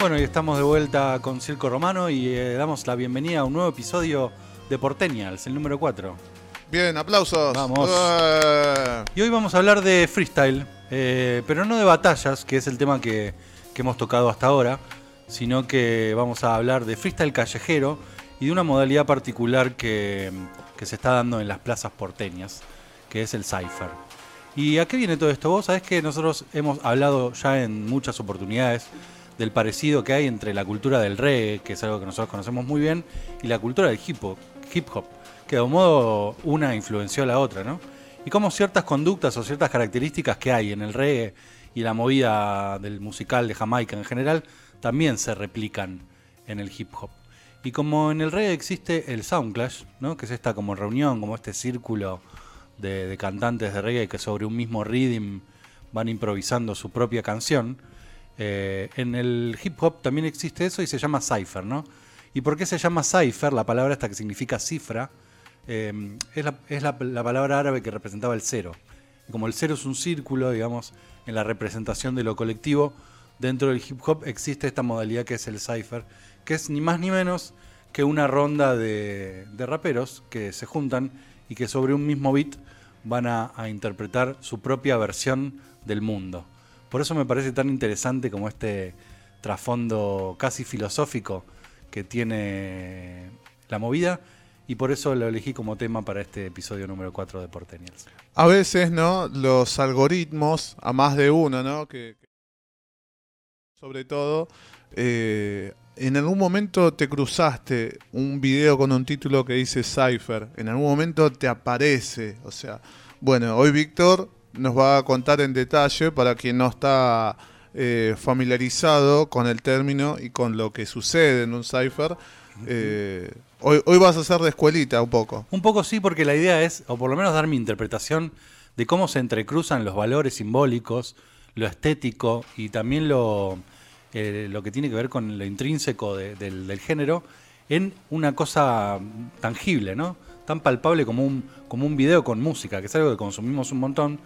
Bueno, y estamos de vuelta con Circo Romano y eh, damos la bienvenida a un nuevo episodio de Porteñals, el número 4. Bien, aplausos. Vamos. Eh, Y hoy vamos a hablar de freestyle, eh, pero no de batallas, que es el tema que, que hemos tocado hasta ahora, sino que vamos a hablar de freestyle callejero y de una modalidad particular que, que se está dando en las plazas porteñas, que es el cypher. ¿Y a qué viene todo esto? Vos sabés que nosotros hemos hablado ya en muchas oportunidades del parecido que hay entre la cultura del reggae, que es algo que nosotros conocemos muy bien, y la cultura del hip hop, hip hop que de un modo una influenció a la otra, ¿no? Y cómo ciertas conductas o ciertas características que hay en el reggae y la movida del musical de Jamaica en general también se replican en el hip hop. Y como en el reggae existe el Soundclash, ¿no? que es esta como reunión, como este círculo de, de cantantes de reggae que sobre un mismo rhythm van improvisando su propia canción, eh, en el hip hop también existe eso y se llama cipher, ¿no? ¿Y por qué se llama cipher? La palabra esta que significa cifra, eh, es, la, palabra árabe que representaba el cero. Como el cero es un círculo, digamos, en la representación de lo colectivo, dentro del hip hop existe esta modalidad que es el cipher, que es ni más ni menos que una ronda de, raperos que se juntan y que sobre un mismo beat van a interpretar su propia versión del mundo. Por eso me parece tan interesante como este trasfondo casi filosófico que tiene la movida y por eso lo elegí como tema para este episodio número 4 de Porteñals. a veces, ¿no? Los algoritmos, a más de uno, ¿no? Que, que- sobre todo, eh, en algún momento te cruzaste un video con un título que dice Cypher. En algún momento te aparece. O sea, bueno, hoy Víctor nos va a contar en detalle para quien no está eh, familiarizado con el término y con lo que sucede en un Cypher. Eh, hoy, hoy vas a hacer de escuelita un poco. Un poco sí, porque la idea es, o por lo menos dar mi interpretación de cómo se entrecruzan los valores simbólicos, lo estético y también lo, eh, lo que tiene que ver con lo intrínseco de- del, del género en una cosa tangible, ¿no? Tan palpable como un, como un video con música, que es algo que consumimos un montón,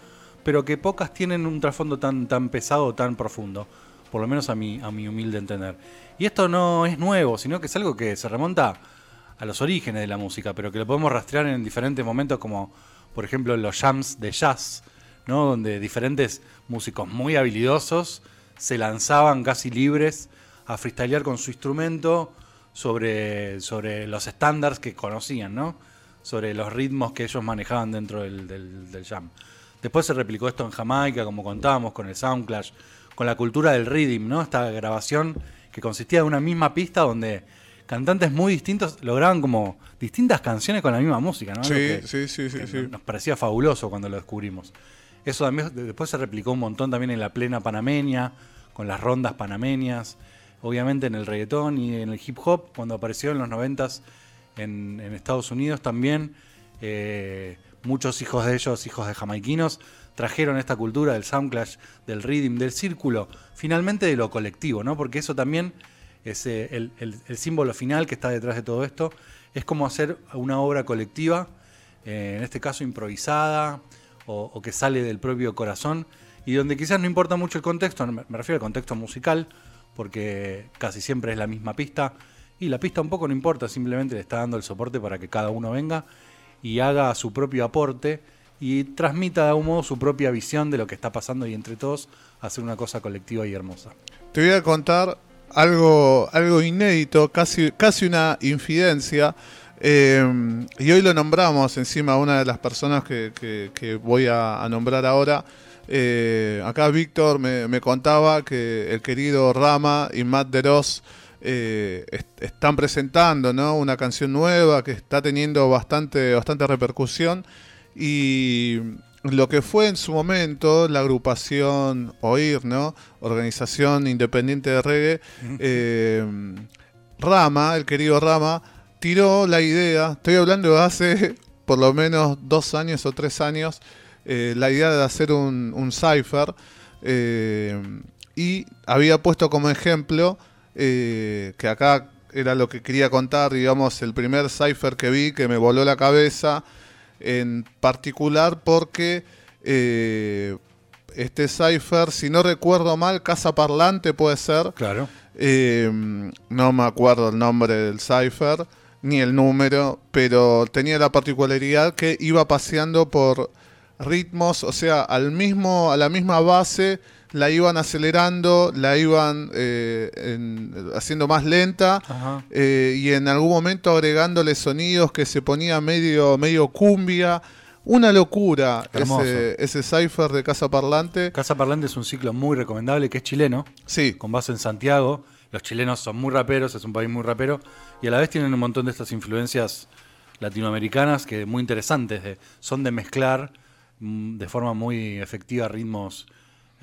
pero que pocas tienen un trasfondo tan, tan pesado, tan profundo, por lo menos a mi, a mi humilde entender. Y esto no es nuevo, sino que es algo que se remonta a los orígenes de la música, pero que lo podemos rastrear en diferentes momentos, como por ejemplo los jams de jazz, ¿no? donde diferentes músicos muy habilidosos se lanzaban casi libres a freestylear con su instrumento sobre, sobre los estándares que conocían, ¿no? Sobre los ritmos que ellos manejaban dentro del, del- del jam. Después se replicó esto en Jamaica, como contábamos, con el Soundclash, con la cultura del rhythm, ¿no? Esta grabación que consistía de una misma pista donde cantantes muy distintos lograban como distintas canciones con la misma música, ¿no? Sí, que- sí, sí, sí, sí. Nos parecía fabuloso cuando lo descubrimos. Eso también de- después se replicó un montón también en la plena panameña, con las rondas panameñas, obviamente en el reggaetón y en el hip hop, cuando apareció en los noventas en, Estados Unidos también. eh, muchos hijos de ellos, hijos de jamaiquinos, trajeron esta cultura del soundclash, del rhythm, del círculo, finalmente de lo colectivo, ¿no? Porque eso también es eh, el, símbolo final que está detrás de todo esto, es como hacer una obra colectiva, eh, en este caso improvisada, o, que sale del propio corazón, y donde quizás no importa mucho el contexto, me refiero al contexto musical, porque casi siempre es la misma pista, y la pista un poco no importa, simplemente le está dando el soporte para que cada uno venga y haga su propio aporte y transmita de algún modo su propia visión de lo que está pasando y entre todos hacer una cosa colectiva y hermosa. Te voy a contar algo, algo inédito, casi, casi una infidencia. eh, y hoy lo nombramos encima a una de las personas que, voy a, nombrar ahora. Eh, acá Víctor me, me contaba que el querido Rama y Matt Deros eh, est- están presentando ¿no? una canción nueva que está teniendo bastante, bastante repercusión. Y lo que fue en su momento la agrupación OIR, ¿no? Organización Independiente de Reggae, eh, Rama, el querido Rama, tiró la idea, estoy hablando de hace por lo menos dos años o tres años, eh, la idea de hacer un, un cipher y había puesto como ejemplo eh, que acá era lo que quería contar, digamos, el primer cipher que vi que me voló la cabeza, en particular porque eh, este cipher, si no recuerdo mal, Casa Parlante puede ser, Claro. Eh, no me acuerdo el nombre del cipher ni el número, pero tenía la particularidad que iba paseando por ritmos, o sea, al mismo, a la misma base la iban acelerando, la iban eh, en- haciendo más lenta eh, y en algún momento agregándole sonidos que se ponía medio, medio cumbia. Una locura Hermoso. ese, ese cipher de Casa Parlante. Casa Parlante es un ciclo muy recomendable que es chileno, Sí, con base en Santiago. Los chilenos son muy raperos, es un país muy rapero, y a la vez tienen un montón de estas influencias latinoamericanas que muy interesantes, de- son de mezclar mm, de forma muy efectiva ritmos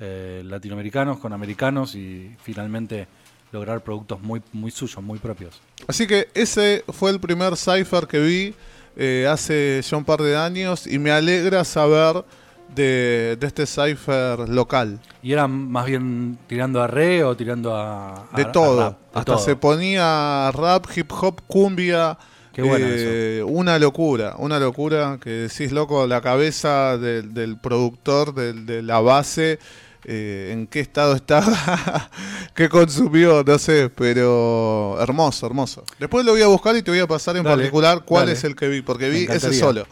eh, latinoamericanos con americanos y finalmente lograr productos muy, muy suyos, muy propios. Así que ese fue el primer cipher que vi eh, hace ya un par de años y me alegra saber de, de este cipher local. ¿Y era más bien tirando a re o tirando a, a- De a todo. rap? De Hasta todo. se ponía rap, hip hop, cumbia. Qué bueno eh, Una locura, una locura que decís, loco, la cabeza del, del productor, del- de la base, eh, en qué estado estaba, qué consumió, no sé, pero hermoso, hermoso. Después lo voy a buscar y te voy a pasar en Dale, particular cuál dale. es el que vi, porque vi ese solo.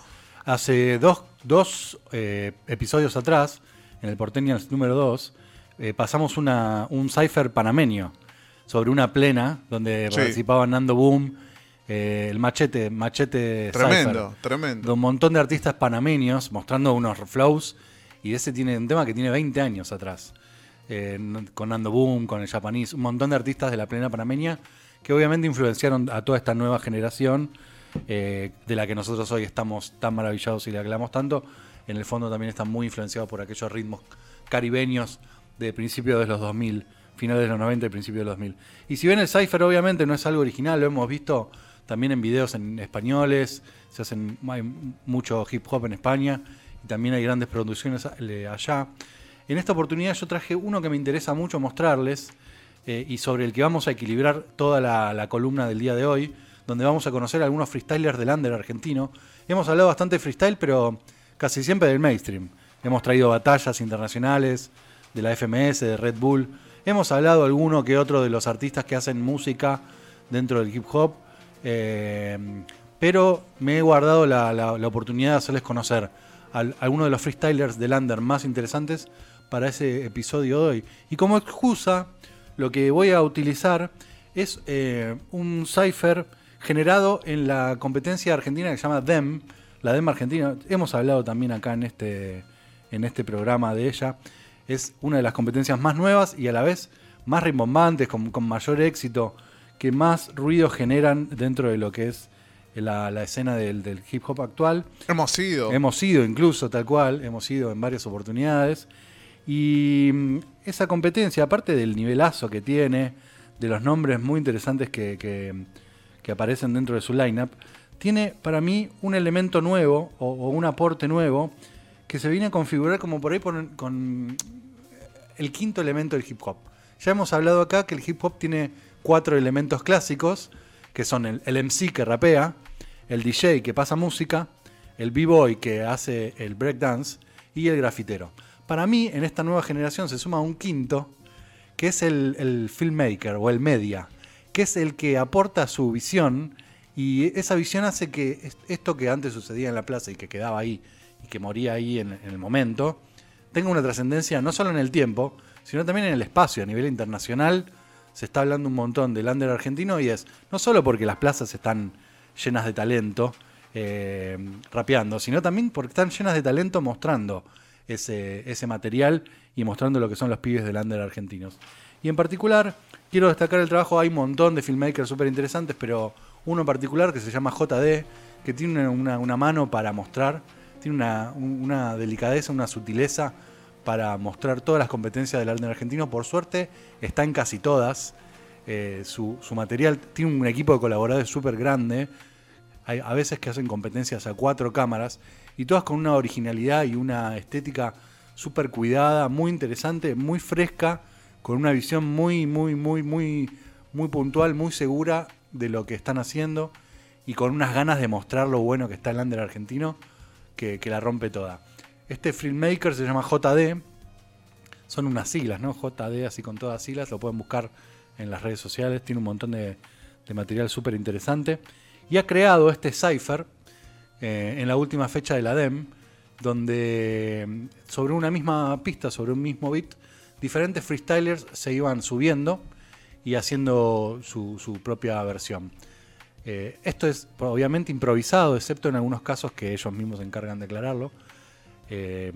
Hace dos, dos, eh, episodios atrás, en el Porteñas número 2, eh, pasamos una, un cipher panameño sobre una plena donde Sí. participaban Nando Boom, eh, el Machete, Machete Tremendo, Cypher, tremendo. de un montón de artistas panameños mostrando unos flows. Y ese tiene un tema que tiene 20 años atrás. eh, con Nando Boom, con el Japanese, un montón de artistas de la plena panameña que obviamente influenciaron a toda esta nueva generación eh, de la que nosotros hoy estamos tan maravillados y le aclamamos tanto. En el fondo también están muy influenciados por aquellos ritmos caribeños de principios de los 2000, finales de los 90 y principios de los 2000. Y si bien el Cypher obviamente no es algo original, lo hemos visto también en videos en españoles, se hacen hay mucho hip hop en España también hay grandes producciones allá. En esta oportunidad yo traje uno que me interesa mucho mostrarles eh, y sobre el que vamos a equilibrar toda la, columna del día de hoy, donde vamos a conocer a algunos freestylers del under argentino. Hemos hablado bastante de freestyle, pero casi siempre del mainstream. Hemos traído batallas internacionales de la FMS, de Red Bull. Hemos hablado alguno que otro de los artistas que hacen música dentro del hip hop. eh, pero me he guardado la oportunidad de hacerles conocer a algunos de los freestylers del under más interesantes para ese episodio de hoy. Y como excusa, lo que voy a utilizar es eh, un cipher generado en la competencia argentina que se llama DEM, la DEM argentina. Hemos hablado también acá en este, en este programa de ella. Es una de las competencias más nuevas y a la vez más rimbombantes, con, con mayor éxito, que más ruido generan dentro de lo que es la, la escena del, del hip hop actual. Hemos ido. Hemos ido incluso tal cual, hemos ido en varias oportunidades. Y mm, esa competencia, aparte del nivelazo que tiene, de los nombres muy interesantes que, que- que aparecen dentro de su lineup, tiene para mí un elemento nuevo o, o un aporte nuevo que se viene a configurar como por ahí por- con el quinto elemento del hip hop. Ya hemos hablado acá que el hip hop tiene cuatro elementos clásicos, que son el, el MC que rapea, el DJ que pasa música, el b-boy que hace el breakdance y el grafitero. Para mí, en esta nueva generación se suma un quinto, que es el, el filmmaker o el media, que es el que aporta su visión y esa visión hace que es- esto que antes sucedía en la plaza y que quedaba ahí y que moría ahí en, en el momento, tenga una trascendencia no solo en el tiempo, sino también en el espacio. A nivel internacional se está hablando un montón del under argentino y es no solo porque las plazas están llenas de talento eh, rapeando, sino también porque están llenas de talento mostrando ese, ese material y mostrando lo que son los pibes del under argentinos. Y en particular, quiero destacar el trabajo, hay un montón de filmmakers súper interesantes, pero uno en particular que se llama JD, que tiene una, una- mano para mostrar, tiene una, un- una delicadeza, una sutileza para mostrar todas las competencias del under argentino. Por suerte, está en casi todas. Eh, su, material tiene un equipo de colaboradores súper grande. A veces que hacen competencias a cuatro cámaras y todas con una originalidad y una estética súper cuidada, muy interesante, muy fresca, con una visión muy, muy, muy, muy, muy puntual, muy segura de lo que están haciendo y con unas ganas de mostrar lo bueno que está el under argentino que, que la rompe toda. Este filmmaker se llama JD, son unas siglas, ¿no? JD, así con todas siglas, lo pueden buscar en las redes sociales, tiene un montón de, material súper interesante. Y ha creado este cipher eh, en la última fecha de la DEM, donde mm, sobre una misma pista, sobre un mismo beat, diferentes freestylers se iban subiendo y haciendo su, propia versión. Eh, esto es obviamente improvisado, excepto en algunos casos que ellos mismos se encargan de aclararlo. Eh,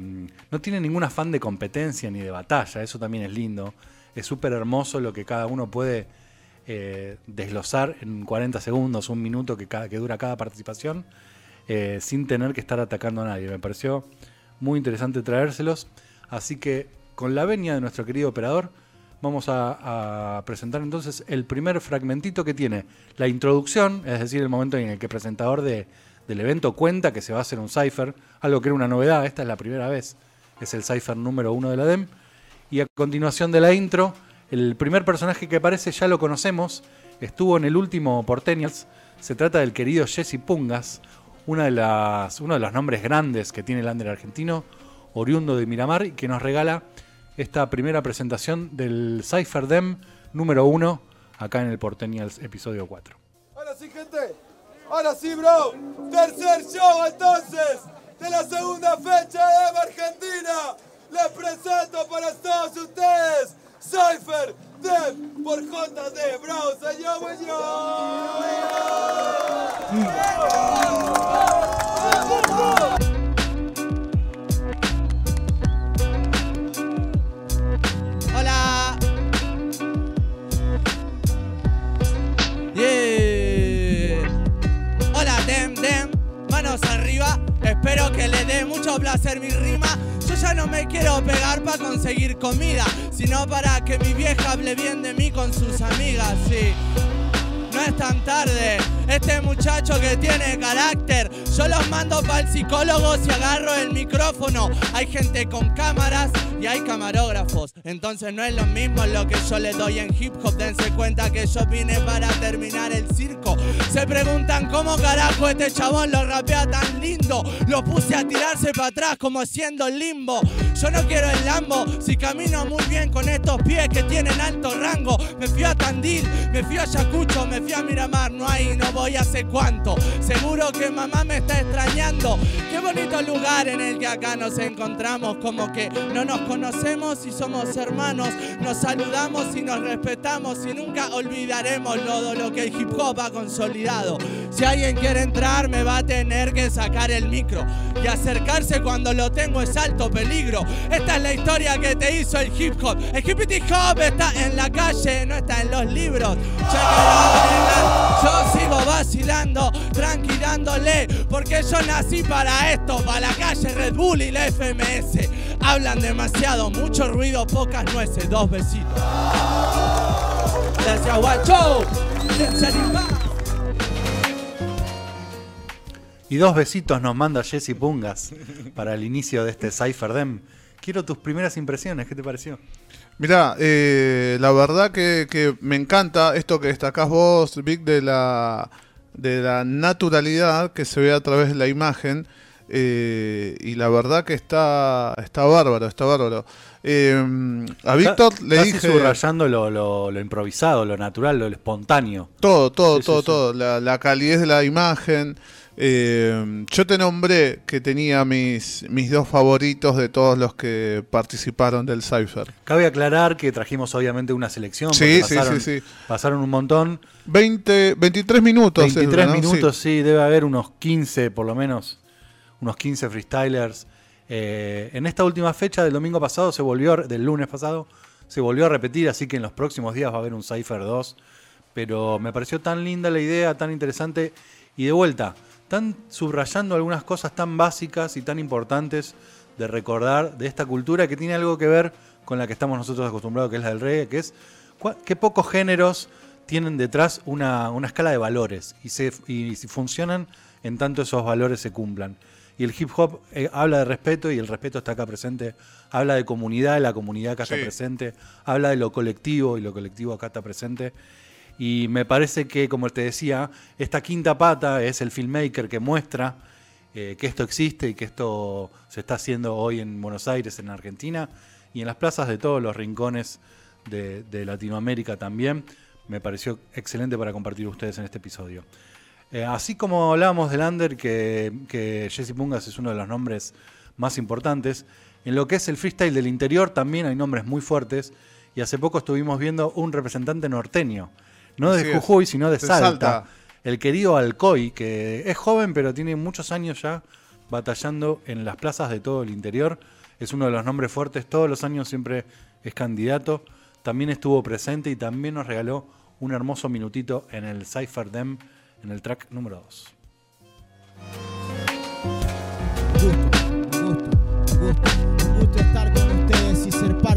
no tiene ningún afán de competencia ni de batalla, eso también es lindo. Es súper hermoso lo que cada uno puede eh, desglosar en 40 segundos, un minuto que, dura cada participación, eh, sin tener que estar atacando a nadie. Me pareció muy interesante traérselos. Así que con la venia de nuestro querido operador, vamos a, presentar entonces el primer fragmentito que tiene la introducción, es decir, el momento en el que el presentador de, del evento cuenta que se va a hacer un cipher, algo que era una novedad, esta es la primera vez, es el cipher número uno de la DEM. Y a continuación de la intro, el primer personaje que aparece ya lo conocemos, estuvo en el último Portenials, se trata del querido Jesse Pungas, uno de los nombres grandes que tiene el under argentino, oriundo de Miramar, y que nos regala esta primera presentación del Cypher Dem número 1 acá en el Portenials episodio 4. Ahora sí, gente. Ahora sí, bro. Tercer show entonces de la segunda fecha de Argentina. Les presento para todos ustedes Cypher Dem por JD, bro. Señor, Hola. Yeah. Hola, Dem Dem. Manos arriba. Espero que le dé mucho placer mi rima. No me quiero pegar para conseguir comida, sino para que mi vieja hable bien de mí con sus amigas, sí. No es tan tarde, este muchacho que tiene carácter, yo los mando para el psicólogo si agarro el micrófono. Hay gente con cámaras y hay camarógrafos, entonces no es lo mismo lo que yo le doy en hip hop. Dense cuenta que yo vine para terminar el circo. Se preguntan cómo carajo este chabón lo rapea tan lindo. Lo puse a tirarse para atrás como haciendo limbo. Yo no quiero el Lambo, si camino muy bien con estos pies que tienen alto rango. Me fui a Tandil, me fui a Ayacucho, me fui a Miramar, no hay, no voy sé cuánto. Seguro que mamá me está extrañando. Qué bonito lugar en el que acá nos encontramos, como que no nos conocemos y somos hermanos. Nos saludamos y nos respetamos y nunca olvidaremos todo lo que el hip hop ha consolidado. Si alguien quiere entrar, me va a tener que sacar el micro y acercarse cuando lo tengo es alto peligro. Esta es la historia que te hizo el hip hop. El hip hop está en la calle, no está en los libros. Yo sigo vacilando, tranquilándole, porque yo nací para esto, para la calle Red Bull y la FMS. Hablan demasiado, mucho ruido, pocas nueces, dos besitos. Gracias, guacho. Y dos besitos nos manda Jesse Pungas para el inicio de este Cypher Dem. Quiero tus primeras impresiones, ¿qué te pareció? Mirá, eh, la verdad que, que, me encanta esto que destacás vos, Vic, de la, de la naturalidad que se ve a través de la imagen. Eh, y la verdad que está, está bárbaro, está bárbaro. Eh, a Víctor le Casi dije. subrayando lo, lo, lo, improvisado, lo natural, lo espontáneo. Todo, todo, Sí, todo, sí, todo. La, la calidez de la imagen. Eh, yo te nombré que tenía mis, mis dos favoritos de todos los que participaron del Cypher. Cabe aclarar que trajimos obviamente una selección. Sí, pasaron, sí, sí. Pasaron un montón. 20, 23 minutos. es 23 dura, ¿no? minutos, Sí. sí. debe haber unos 15 por lo menos. Unos 15 freestylers. Eh, en esta última fecha del domingo pasado se volvió, del lunes pasado, se volvió a repetir, así que en los próximos días va a haber un Cypher 2. Pero me pareció tan linda la idea, tan interesante. Y de vuelta, están subrayando algunas cosas tan básicas y tan importantes de recordar de esta cultura que tiene algo que ver con la que estamos nosotros acostumbrados, que es la del reggae, que es qué pocos géneros tienen detrás una, una escala de valores y, se, y si funcionan en tanto esos valores se cumplan. Y el hip hop eh, habla de respeto y el respeto está acá presente. Habla de comunidad, la comunidad acá Sí. está presente. Habla de lo colectivo y lo colectivo acá está presente. Y me parece que, como te decía, esta quinta pata es el filmmaker que muestra eh, que esto existe y que esto se está haciendo hoy en Buenos Aires, en Argentina, y en las plazas de todos los rincones de, de Latinoamérica también. Me pareció excelente para compartir ustedes en este episodio. Eh, así como hablábamos del Under, que, que Jesse Pungas es uno de los nombres más importantes, en lo que es el freestyle del interior también hay nombres muy fuertes. Y hace poco estuvimos viendo un representante norteño, no de es. Jujuy, sino de De Salta, Salta. el querido Alcoy, que es joven pero tiene muchos años ya batallando en las plazas de todo el interior. Es uno de los nombres fuertes, todos los años siempre es candidato. También estuvo presente y también nos regaló un hermoso minutito en el Cypher Dem, en el track número 2.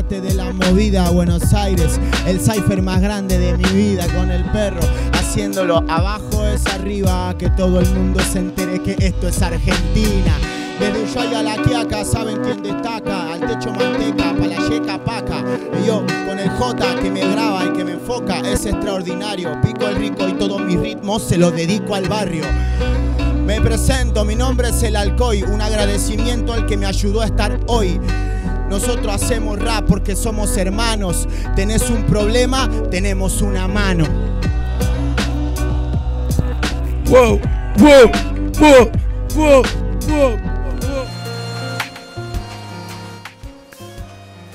De la movida Buenos Aires. El cipher más grande de mi vida con el perro. Haciéndolo abajo es arriba. Que todo el mundo se entere que esto es Argentina. Desde Ushuaia a la Quiaca, saben quién destaca. Al techo manteca, pa' la yeca paca. Y yo con el J que me graba y que me enfoca. Es extraordinario. Pico el rico y todos mis ritmos se los dedico al barrio. Me presento, mi nombre es el Alcoy, un agradecimiento al que me ayudó a estar hoy. Nosotros hacemos rap porque somos hermanos. Tenés un problema, tenemos una mano.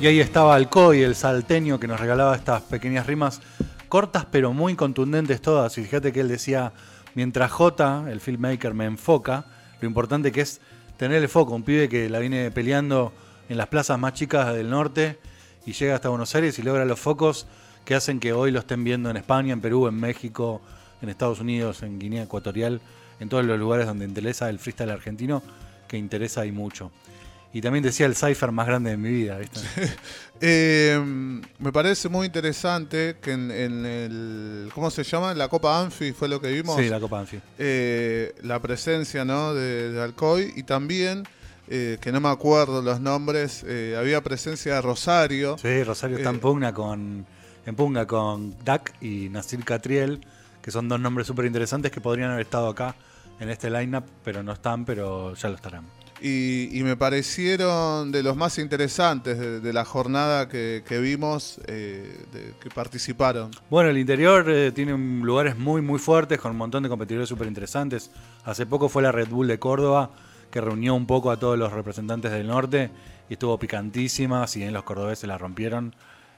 Y ahí estaba Alcoy, el salteño, que nos regalaba estas pequeñas rimas cortas pero muy contundentes todas. Y fíjate que él decía, mientras J, el filmmaker, me enfoca, lo importante que es tener el foco. Un pibe que la viene peleando en las plazas más chicas del norte y llega hasta Buenos Aires y logra los focos que hacen que hoy lo estén viendo en España, en Perú, en México, en Estados Unidos, en Guinea Ecuatorial, en todos los lugares donde interesa el freestyle argentino, que interesa y mucho. Y también decía el cipher más grande de mi vida, ¿viste? Eh, me parece muy interesante que en, en el. ¿Cómo se llama? La Copa Anfi fue lo que vimos. Sí, la Copa Anfi. eh, la presencia ¿no? de, de Alcoy y también, eh, que no me acuerdo los nombres, eh, había presencia de Rosario. Sí, Rosario está Eh, en pugna con, en pugna con Dak y Nasir Catriel, que son dos nombres súper interesantes que podrían haber estado acá en este lineup, pero no están, pero ya lo estarán. Y, y me parecieron de los más interesantes de, de la jornada que, que vimos, eh, de- que participaron. Bueno, el interior eh, tiene lugares muy, muy fuertes, con un montón de competidores súper interesantes. Hace poco fue la Red Bull de Córdoba, que reunió un poco a todos los representantes del norte y estuvo picantísima, si bien los cordobeses la rompieron,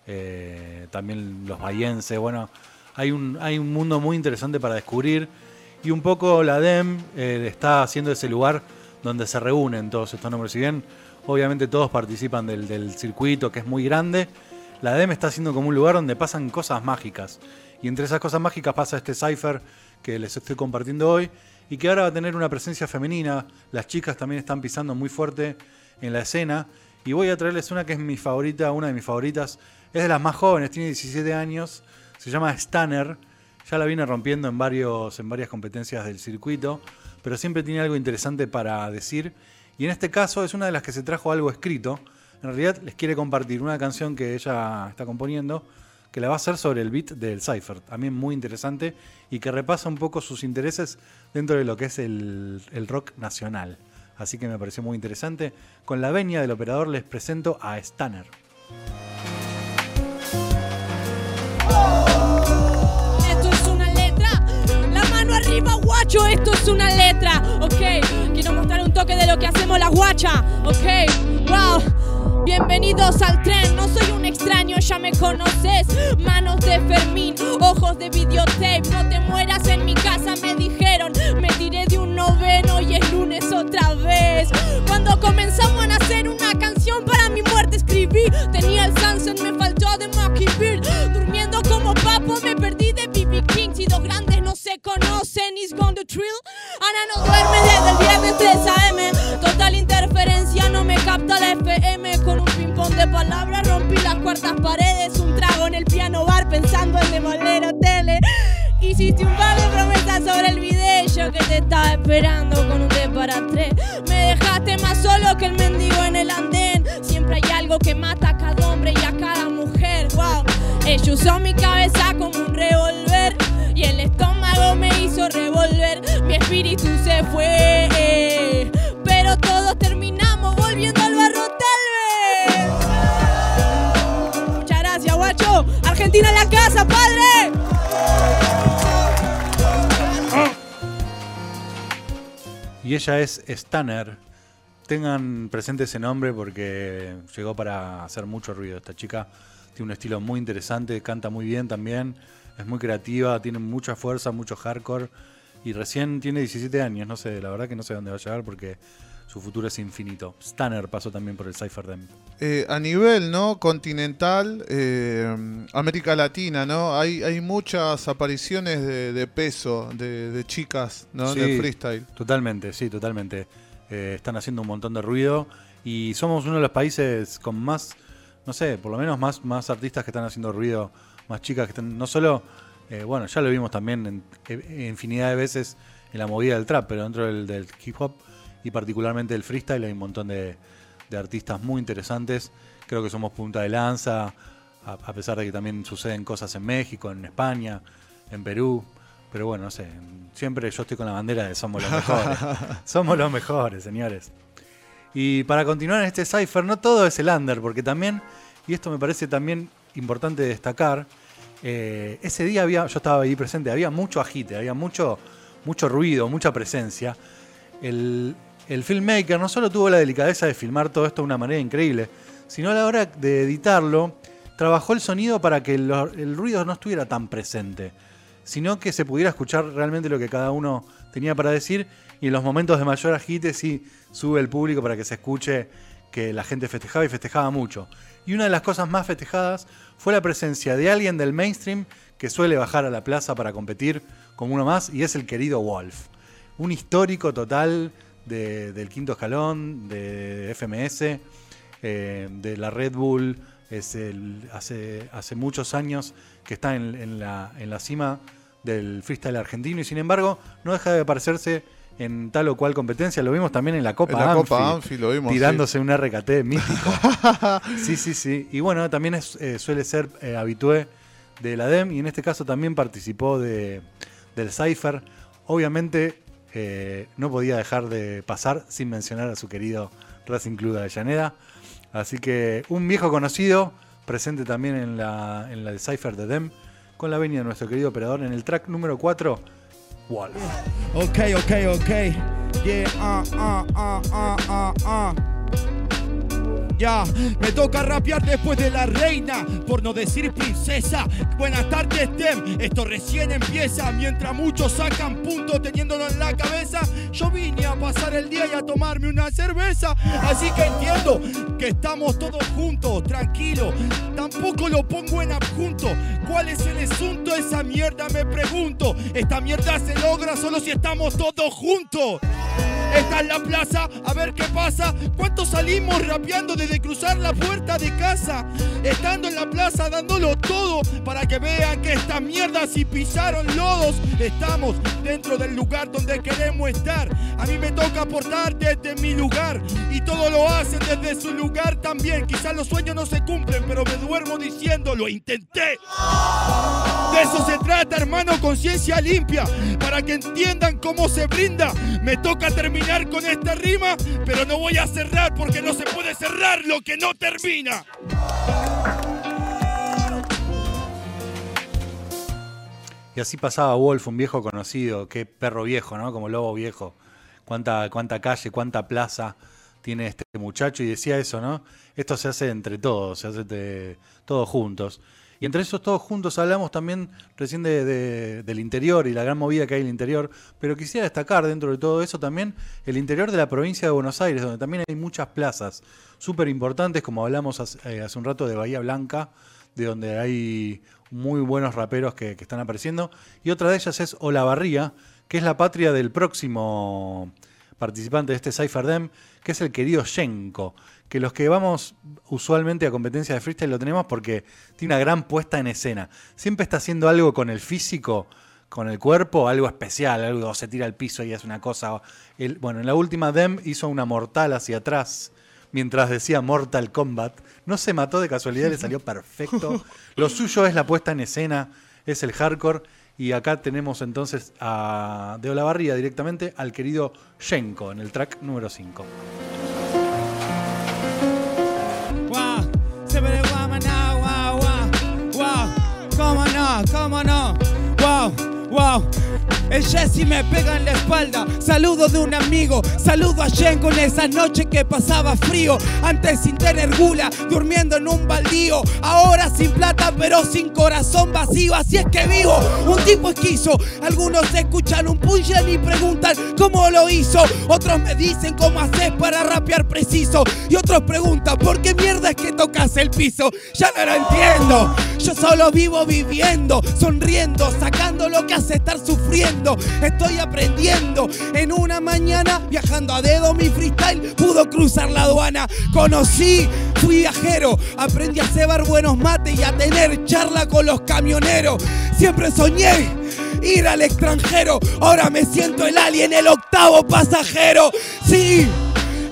eh, también los bahienses, bueno, hay un, hay un mundo muy interesante para descubrir y un poco la DEM eh, está haciendo ese lugar donde se reúnen todos estos nombres. Si bien obviamente todos participan del, del circuito que es muy grande, la DEM está haciendo como un lugar donde pasan cosas mágicas. Y entre esas cosas mágicas pasa este cipher que les estoy compartiendo hoy y que ahora va a tener una presencia femenina. Las chicas también están pisando muy fuerte en la escena. Y voy a traerles una que es mi favorita, una de mis favoritas. Es de las más jóvenes, tiene 17 años. Se llama Stanner. Ya la viene rompiendo en, varios, en varias competencias del circuito. Pero siempre tiene algo interesante para decir. Y en este caso es una de las que se trajo algo escrito. En realidad les quiere compartir una canción que ella está componiendo que la va a hacer sobre el beat del Cypher, también muy interesante y que repasa un poco sus intereses dentro de lo que es el, el rock nacional. Así que me pareció muy interesante. Con la venia del operador les presento a Stanner. Esto es una letra. La mano arriba, guacho, esto es una letra. Ok, quiero mostrar un toque de lo que hacemos las guachas. Ok, wow. Bienvenidos al tren, no soy un extraño, ya me conoces. Manos de Fermín, ojos de videotape. No te mueras en mi casa, me dijeron. Me tiré de un noveno y es lunes otra vez. Cuando comenzamos a hacer una canción para mi muerte, escribí. Esperando con un D para tres. Me dejaste más solo que el mendigo en el andén. Siempre hay algo que mata a cada hombre y a cada mujer. Wow, ella usó mi cabeza Y ella es Stanner. Tengan presente ese nombre porque llegó para hacer mucho ruido. Esta chica tiene un estilo muy interesante, canta muy bien también, es muy creativa, tiene mucha fuerza, mucho hardcore y recién tiene 17 años. No sé, la verdad que no sé dónde va a llegar porque su futuro es infinito. Stanner pasó también por el Cypher Dem. Eh, a nivel no continental, eh, América Latina, ¿no? Hay, hay muchas apariciones de, de peso de, de chicas, ¿no? Sí. De freestyle. Totalmente, sí, totalmente. Eh, están haciendo un montón de ruido y somos uno de los países con más, no sé, por lo menos más, más artistas que están haciendo ruido, más chicas que están, no solo, bueno, ya lo vimos también en, en infinidad de veces en la movida del trap, pero dentro del, del hip hop y particularmente del freestyle hay un montón de, de artistas muy interesantes. Creo que somos punta de lanza, a, a pesar de que también suceden cosas en México, en España, en Perú. Pero bueno, no sé, siempre yo estoy con la bandera de somos los mejores. somos los mejores, señores. Y para continuar en este cipher, no todo es el under, porque también, y esto me parece también importante destacar, eh, ese día había, yo estaba ahí presente, había mucho agite, había mucho, mucho ruido, mucha presencia. El, el filmmaker no solo tuvo la delicadeza de filmar todo esto de una manera increíble, sino a la hora de editarlo, trabajó el sonido para que el ruido no estuviera tan presente, sino que se pudiera escuchar realmente lo que cada uno tenía para decir y en los momentos de mayor agite sí sube el público para que se escuche que la gente festejaba y festejaba mucho. Y una de las cosas más festejadas fue la presencia de alguien del mainstream que suele bajar a la plaza para competir como uno más y es el querido Wolf. Un histórico total de- del quinto escalón, de FMS, eh, de la Red Bull. Es el, hace, hace muchos años que está en, en la, en la cima del freestyle argentino y sin embargo no deja de aparecerse en tal o cual competencia. Lo vimos también en la Copa En la Anfi, Copa Anfi lo vimos, Tirándose un RKT mítico. sí, sí, sí. Y bueno, también es, eh, suele ser eh, habitué de la DEM y en este caso también participó de, del Cypher. Obviamente eh, no podía dejar de pasar sin mencionar a su querido Racing Club de Avellaneda. Así que un viejo conocido, presente también en la, en la de Cypher de DEM, con la venia de nuestro querido operador en el track número 4, Wolf. Ok, ok, ok. Yeah, ah, ah, ah, ah, ah, ah. Me toca rapear después de la reina, por no decir princesa. Buenas tardes, Tem. Esto recién empieza. Mientras muchos sacan puntos teniéndolo en la cabeza, yo vine a pasar el día y a tomarme una cerveza. Así que entiendo que estamos todos juntos, tranquilo. Tampoco lo pongo en adjunto. ¿Cuál es el asunto esa mierda? Me pregunto. Esta mierda se logra solo si estamos todos juntos. Esta es la plaza, a ver qué pasa. ¿Cuántos salimos rapeando desde cruzar la puerta de casa? Estando en la plaza dándolo todo para que vean que estas mierdas si pisaron lodos. Estamos dentro del lugar donde queremos estar. A mí me toca aportar desde mi lugar y todo lo hacen desde su lugar también. Quizás los sueños no se cumplen, pero me duermo diciendo lo intenté. De eso se trata, hermano, conciencia limpia, para que entiendan cómo se brinda. Me toca terminar con esta rima, pero no voy a cerrar porque no se puede cerrar lo que no termina. Y así pasaba Wolf, un viejo conocido, qué perro viejo, ¿no? Como lobo viejo. Cuánta, cuánta calle, cuánta plaza tiene este muchacho. Y decía eso, ¿no? Esto se hace entre todos, se hace todos juntos. Y entre esos todos juntos hablamos también recién de- de- del interior y la gran movida que hay en el interior. Pero quisiera destacar dentro de todo eso también el interior de la provincia de Buenos Aires, donde también hay muchas plazas súper importantes, como hablamos hace, eh, hace un rato de Bahía Blanca, de donde hay muy buenos raperos que, que están apareciendo. Y otra de ellas es Olavarría, que es la patria del próximo participante de este Cypher Dem, que es el querido Yenko. Que los que vamos usualmente a competencia de freestyle lo tenemos porque tiene una gran puesta en escena. Siempre está haciendo algo con el físico, con el cuerpo, algo especial, algo se tira al piso y hace una cosa. El- bueno, en la última Dem hizo una mortal hacia atrás mientras decía Mortal Kombat. No se mató de casualidad, le salió perfecto. Lo suyo es la puesta en escena, es el hardcore. Y acá tenemos entonces a, de Olavarría directamente al querido Yenko en el track número 5. Wow. El Jesse me pega en la espalda. Saludo de un amigo. Saludo a Jen con esa noche que pasaba frío. Antes sin tener gula, durmiendo en un baldío. Ahora sin plata, pero sin corazón vacío. Así es que vivo. Un tipo esquizo. Algunos escuchan un punchline y preguntan cómo lo hizo. Otros me dicen cómo haces para rapear preciso. Y otros preguntan por qué mierda es que tocas el piso. Ya no lo entiendo. Yo solo vivo viviendo, sonriendo, sacando lo que hace estar sufriendo. Estoy aprendiendo. En una mañana, viajando a dedo, mi freestyle pudo cruzar la aduana. Conocí, fui viajero, aprendí a cebar buenos mates y a tener charla con los camioneros. Siempre soñé ir al extranjero. Ahora me siento el alien, el octavo pasajero. Sí,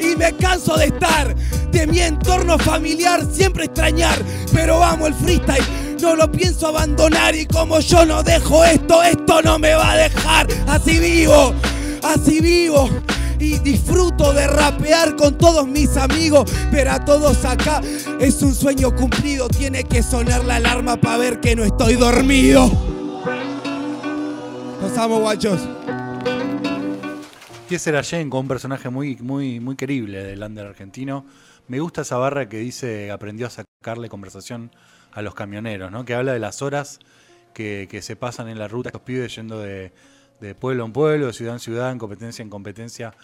y me canso de estar de mi entorno familiar, siempre extrañar, pero amo el freestyle. No lo pienso abandonar y como yo no dejo esto, esto no me va a dejar. Así vivo, así vivo. Y disfruto de rapear con todos mis amigos, pero a todos acá es un sueño cumplido. Tiene que sonar la alarma para ver que no estoy dormido. Los amo, guachos. Y ese era Jenko, un personaje muy, muy, muy querible del under argentino. Me gusta esa barra que dice aprendió a sacarle conversación a los camioneros, ¿no? Que habla de las horas que, se pasan en la ruta, estos pibes yendo de, pueblo en pueblo, de ciudad en ciudad, en competencia en competencia,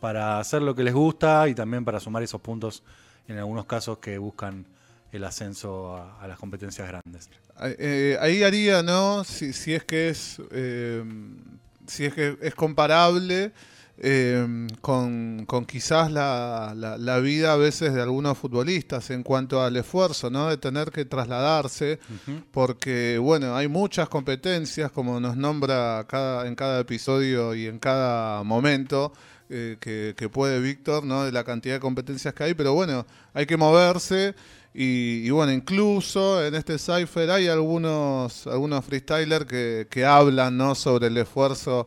para hacer lo que les gusta y también para sumar esos puntos en algunos casos que buscan el ascenso a, las competencias grandes. Eh, ahí haría, ¿no? Si, si es que es. eh, si es que es comparable eh, con, con quizás la, la- la vida a veces de algunos futbolistas en cuanto al esfuerzo, ¿no? De tener que trasladarse, porque, bueno, hay muchas competencias, como nos nombra cada, en cada episodio y en cada momento. eh, que, que puede Víctor, ¿no? De la cantidad de competencias que hay, pero bueno, hay que moverse y, y bueno, incluso en este cipher hay algunos, algunos freestylers que, que hablan ¿no? sobre el esfuerzo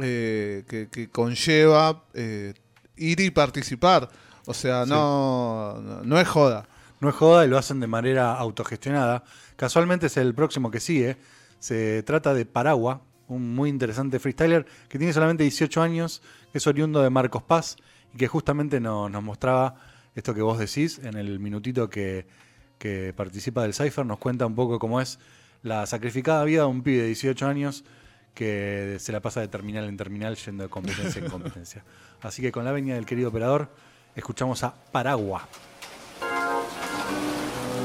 eh, que, que conlleva eh, ir y participar. O sea, no, no, no es joda. No es joda y lo hacen de manera autogestionada. Casualmente es el próximo que sigue. Se trata de Paragua, un muy interesante freestyler que tiene solamente 18 años, que es oriundo de Marcos Paz y que justamente no- nos mostraba esto que vos decís en el minutito que, que participa del Cypher. Nos cuenta un poco cómo es la sacrificada vida de un pibe de 18 años que se la pasa de terminal en terminal yendo de competencia en competencia. Así que con la venia del querido operador, escuchamos a Paragua.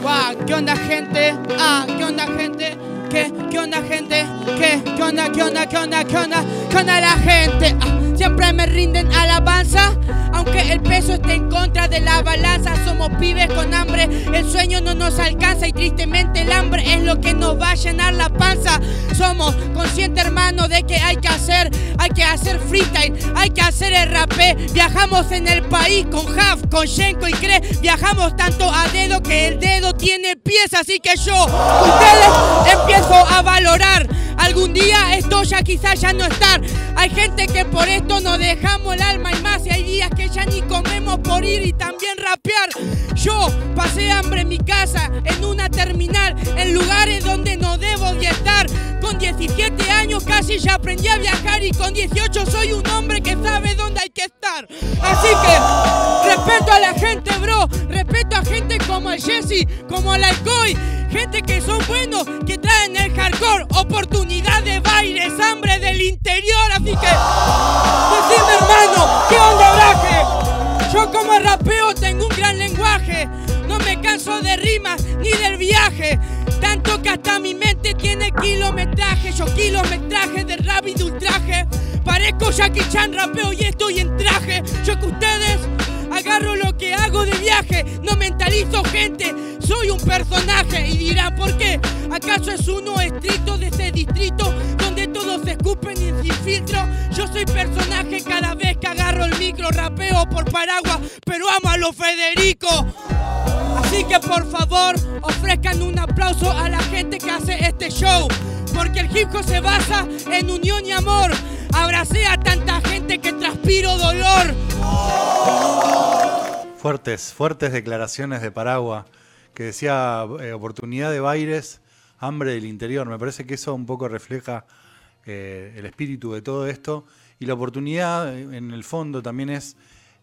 Guau, ¿qué onda gente? Ah, ¿qué onda gente? ¿Qué? ¿Qué onda gente? ¿Qué? ¿Qué onda? ¿Qué onda? ¿Qué onda? ¿Qué onda? ¿Qué onda la gente? Ah, siempre me rinden alabanza, aunque el peso esté en contra de la balanza. Somos pibes con hambre, el sueño no nos alcanza y tristemente el hambre es lo que nos va a llenar la panza. Somos conscientes hermano de que hay que hacer, hay que hacer freestyle, hay que hacer el rapé. Viajamos en el país con Haf, con Shenko y Cre. Viajamos tanto a dedo que el dedo tiene pies, así que yo, ustedes empiezo a valorar. Algún día esto ya quizás ya no estar. Hay gente que por esto nos dejamos el alma y más. Y hay días que ya ni comemos por ir y también rapear. Yo pasé hambre en mi casa, en una terminal, en lugares donde no debo de estar. Con 17 años casi ya aprendí a viajar y con 18 soy un hombre que sabe dónde hay que estar. Así que respeto a la gente, bro. Como el Jesse, como el Alcoy. Gente que son buenos, que traen el hardcore. Oportunidad de bailes, hambre del interior. Así que, decime hermano, ¿qué onda, braje? Yo como rapeo tengo un gran lenguaje. No me canso de rimas ni del viaje. Tanto que hasta mi mente tiene kilometraje. Yo kilometraje de rap y de ultraje. Parezco Jackie Chan, rapeo y estoy en traje. Yo que ustedes agarro lo que hago de viaje. No mentalizo gente, soy un personaje. Y dirán, ¿por qué? ¿Acaso es uno estricto de ese distrito donde todos se escupen y sin filtro? Soy personaje cada vez que agarro el micro. Rapeo por paraguas, pero amo a los Federico. Así que por favor, ofrezcan un aplauso a la gente que hace este show. Porque el hip hop se basa en unión y amor. Abracé a tanta gente que transpiro dolor. Fuertes, fuertes declaraciones de Paragua, que decía eh, oportunidad de bailes, hambre del interior. Me parece que eso un poco refleja eh, el espíritu de todo esto. Y la oportunidad, eh, en el fondo, también es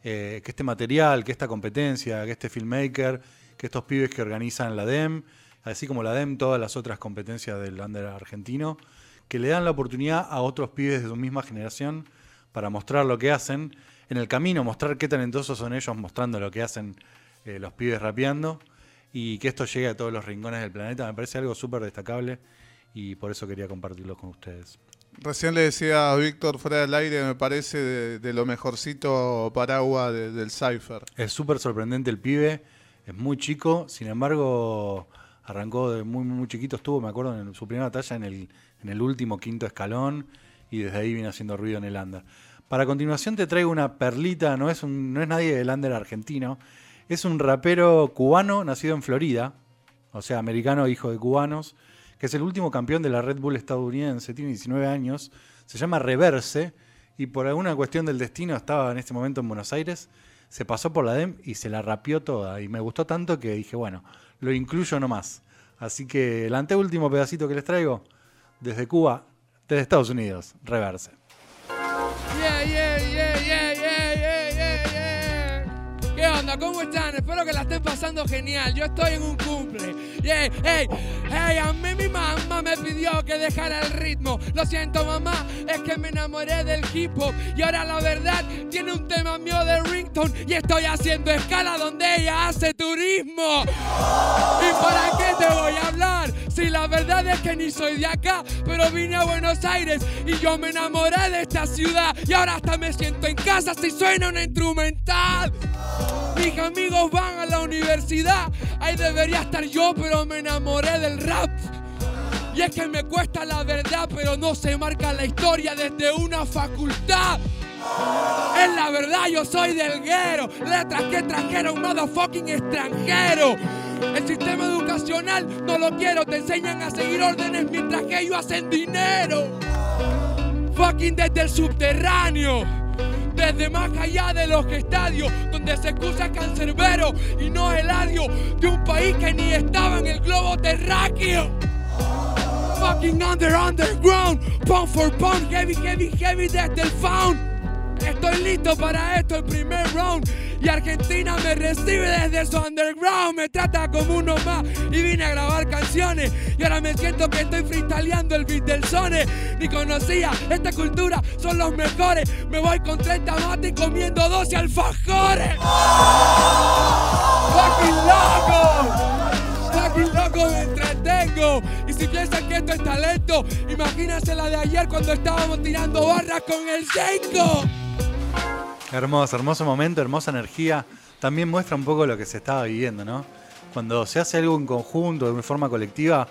eh, que este material, que esta competencia, que este filmmaker, que estos pibes que organizan la DEM, así como la DEM, todas las otras competencias del under argentino, que le dan la oportunidad a otros pibes de su misma generación para mostrar lo que hacen. En el camino, mostrar qué talentosos son ellos mostrando lo que hacen eh, los pibes rapeando y que esto llegue a todos los rincones del planeta. Me parece algo súper destacable y por eso quería compartirlo con ustedes. Recién le decía a Víctor fuera del aire, me parece de, lo mejorcito Paragua de- del Cypher. Es súper sorprendente el pibe, es muy chico, sin embargo arrancó de muy muy chiquito, estuvo, me acuerdo, en su primera batalla en el, en el último quinto escalón y desde ahí vino haciendo ruido en el under. Para continuación te traigo una perlita, no es, un, no es nadie del under argentino, es un rapero cubano nacido en Florida, o sea, americano hijo de cubanos, que es el último campeón de la Red Bull estadounidense, tiene 19 años, se llama Reverse y por alguna cuestión del destino estaba en este momento en Buenos Aires, se pasó por la DEM y se la rapió toda y me gustó tanto que dije, bueno, lo incluyo nomás. Así que el anteúltimo pedacito que les traigo, desde Cuba, desde Estados Unidos, Reverse. ¿Cómo están? Espero que la estén pasando genial. Yo estoy en un cumple. Yeah, hey, hey, a mí mi mamá me pidió que dejara el ritmo. Lo siento, mamá, es que me enamoré del hip hop. Y ahora la verdad tiene un tema mío de ringtone. Y estoy haciendo escala donde ella hace turismo. ¿Y para qué te voy a hablar? Si la verdad es que ni soy de acá, pero vine a Buenos Aires y yo me enamoré de esta ciudad. Y ahora hasta me siento en casa si suena una instrumental. Mis amigos van a la universidad, ahí debería estar yo, pero me enamoré del rap. Y es que me cuesta la verdad, pero no se marca la historia desde una facultad. Es la verdad, yo soy del guero. Letras que trajeron motherfucking extranjero. El sistema educacional no lo quiero, te enseñan a seguir órdenes mientras que ellos hacen dinero. Fucking desde el subterráneo. Desde más allá de los estadios, donde se excusa cancerbero y no eladio de un país que ni estaba en el globo terráqueo. Fucking under, underground, pound for pound, heavy, heavy, heavy desde el found. Estoy listo para esto, el primer round. Y Argentina me recibe desde su underground. Me trata como uno más. Y vine a grabar canciones. Y ahora me siento que estoy freestyleando el beat del Sone. Ni conocía esta cultura, son los mejores. Me voy con 30 mates comiendo 12 alfajores. ¡Fucking loco! ¡Fucking loco me entretengo! Y si piensan que esto es talento, imagínense la de ayer cuando estábamos tirando barras con el Seiko. Hermoso, hermoso momento, hermosa energía. También muestra un poco lo que se estaba viviendo, ¿no? Cuando se hace algo en conjunto, de una forma colectiva,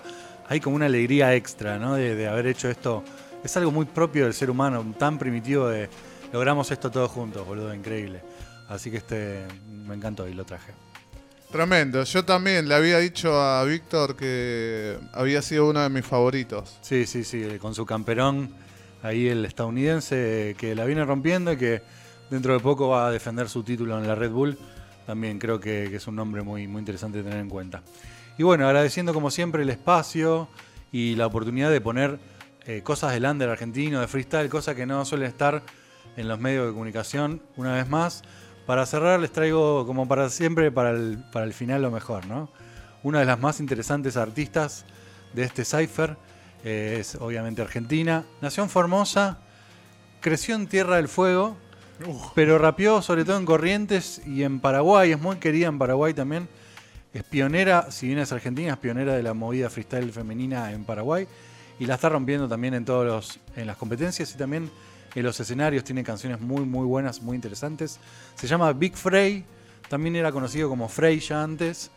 hay como una alegría extra, ¿no? De, de haber hecho esto. Es algo muy propio del ser humano, tan primitivo de logramos esto todos juntos, boludo, increíble. Así que este me encantó y lo traje. Tremendo. Yo también le había dicho a Víctor que había sido uno de mis favoritos. Sí, sí, sí, con su camperón, ahí el estadounidense que la viene rompiendo y que dentro de poco va a defender su título en la Red Bull. También creo que, es un nombre muy, muy interesante de tener en cuenta. Y bueno, agradeciendo como siempre el espacio y la oportunidad de poner eh, cosas del under argentino, de freestyle, cosas que no suelen estar en los medios de comunicación. Una vez más, para cerrar les traigo como para siempre, para el, para el final lo mejor, ¿no? Una de las más interesantes artistas de este cipher eh, es obviamente argentina. Nació en Formosa, creció en Tierra del Fuego, pero rapeó sobre todo en Corrientes y en Paraguay. Es muy querida en Paraguay también. Es pionera, si bien es argentina, es pionera de la movida freestyle femenina en Paraguay. Y la está rompiendo también en todos los, en las competencias y también en los escenarios. Tiene canciones muy, muy buenas, muy interesantes. Se llama Big Frey. También era conocido como Frey ya antes.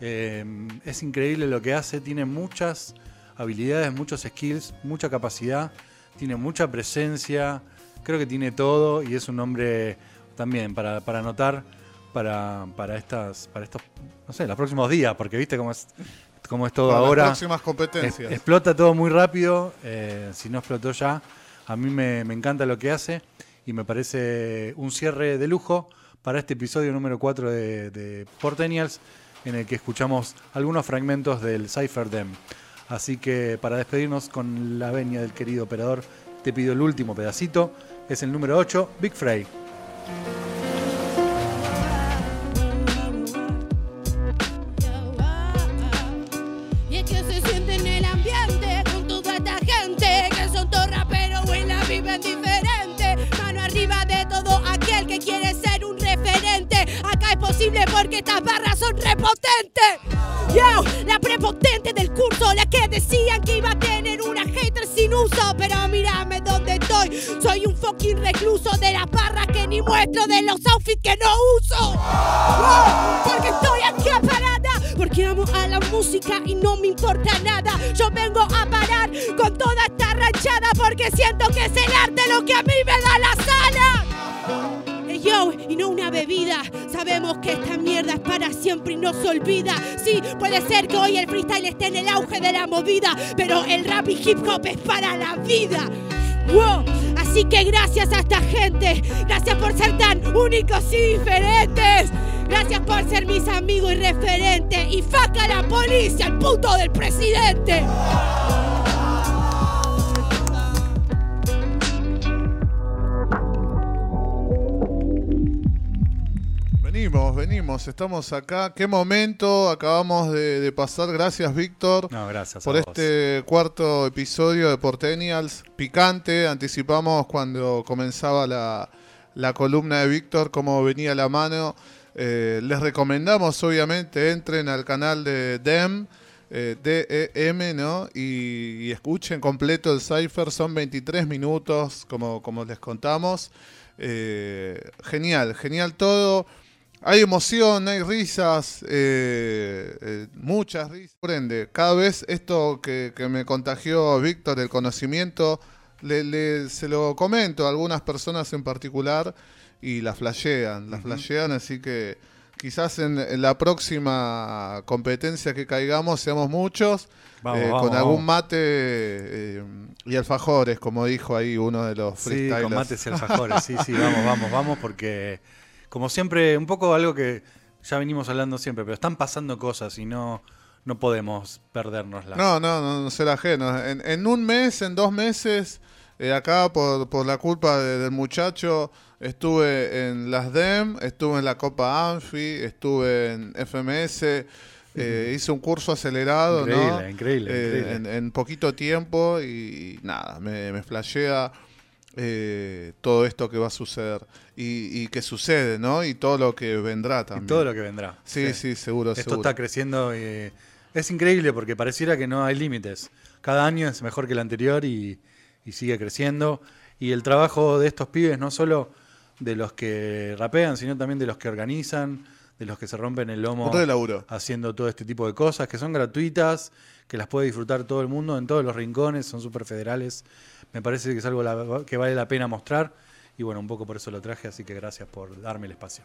Eh, es increíble lo que hace. Tiene muchas habilidades, muchos skills, mucha capacidad. Tiene mucha presencia. Creo que tiene todo y es un hombre también para, para anotar para, para estas, para estos, no sé, los próximos días, porque viste cómo es, cómo es todo Para ahora. las próximas Es- competencias. explota todo muy rápido. eh, si no explotó ya, a mí me, me encanta lo que hace y me parece un cierre de lujo para este episodio número 4 de, de Portenials, en el que escuchamos algunos fragmentos del Cypher Dem. Así que para despedirnos con la venia del querido operador, te pido el último pedacito. Es el número 8, Big Frey. Porque estas barras son repotentes. Yo, la prepotente del curso, la que decían que iba a tener una hater sin uso. Pero mírame dónde estoy. Soy un fucking recluso de las barras que ni muestro de los outfits que no uso. Porque estoy aquí parada, porque amo a la música y no me importa nada. Yo vengo a parar con toda esta ranchada porque siento que es el arte lo que a mí me da la sala. Y no una bebida. Sabemos que esta mierda es para siempre y no se olvida. Sí, puede ser que hoy el freestyle esté en el auge de la movida, pero el rap y hip hop es para la vida. Así que gracias a esta gente, gracias por ser tan únicos y diferentes. Gracias por ser mis amigos y referentes. Y faca la policía, el puto del presidente. Venimos, estamos acá. Qué momento acabamos de, de pasar. Gracias, Víctor. No, gracias. por a vos. este cuarto episodio de Portenials. Picante, anticipamos cuando comenzaba la, la columna de Víctor, cómo venía la mano. Eh, les recomendamos, obviamente, entren al canal de DEM, eh, D-E-M, ¿no? Y, y escuchen completo el Cypher. Son 23 minutos, como, como les contamos. Eh, genial, genial todo. Hay emoción, hay risas, eh, eh, muchas risas. Prende, cada vez esto que, que me contagió Víctor, el conocimiento, le, le- se lo comento a algunas personas en particular y la flashean, la flashean, así que quizás en, en la próxima competencia que caigamos seamos muchos, Vamos, eh, vamos, con algún mate eh, y alfajores, como dijo ahí uno de los Sí, freestylers. con mates y alfajores. Sí, sí, vamos, vamos, vamos, porque como siempre, un poco algo que ya venimos hablando siempre, pero están pasando cosas y no, no podemos perdernoslas. No, no, no, no ser ajenos. En, en un mes, en dos meses, eh, acá por, por la culpa de- del muchacho, estuve en las DEM, estuve en la Copa Anfi, estuve en FMS, eh, hice un curso acelerado, ¿no? Increíble, increíble, Eh, increíble. En, en poquito tiempo y, nada, me, me flashea eh, todo esto que va a suceder y, y que sucede, ¿no? Y todo lo que vendrá y también. todo lo que vendrá. Sí, sí, seguro, Esto seguro. está creciendo y es increíble porque pareciera que no hay límites. Cada año es mejor que el anterior y, y sigue creciendo. Y el trabajo de estos pibes, no solo de los que rapean, sino también de los que organizan, de los que se rompen el lomo haciendo todo este tipo de cosas, que son gratuitas, que las puede disfrutar todo el mundo en todos los rincones, son súper federales. Me parece que es algo que vale la pena mostrar. Y bueno, un poco por eso lo traje, así que gracias por darme el espacio.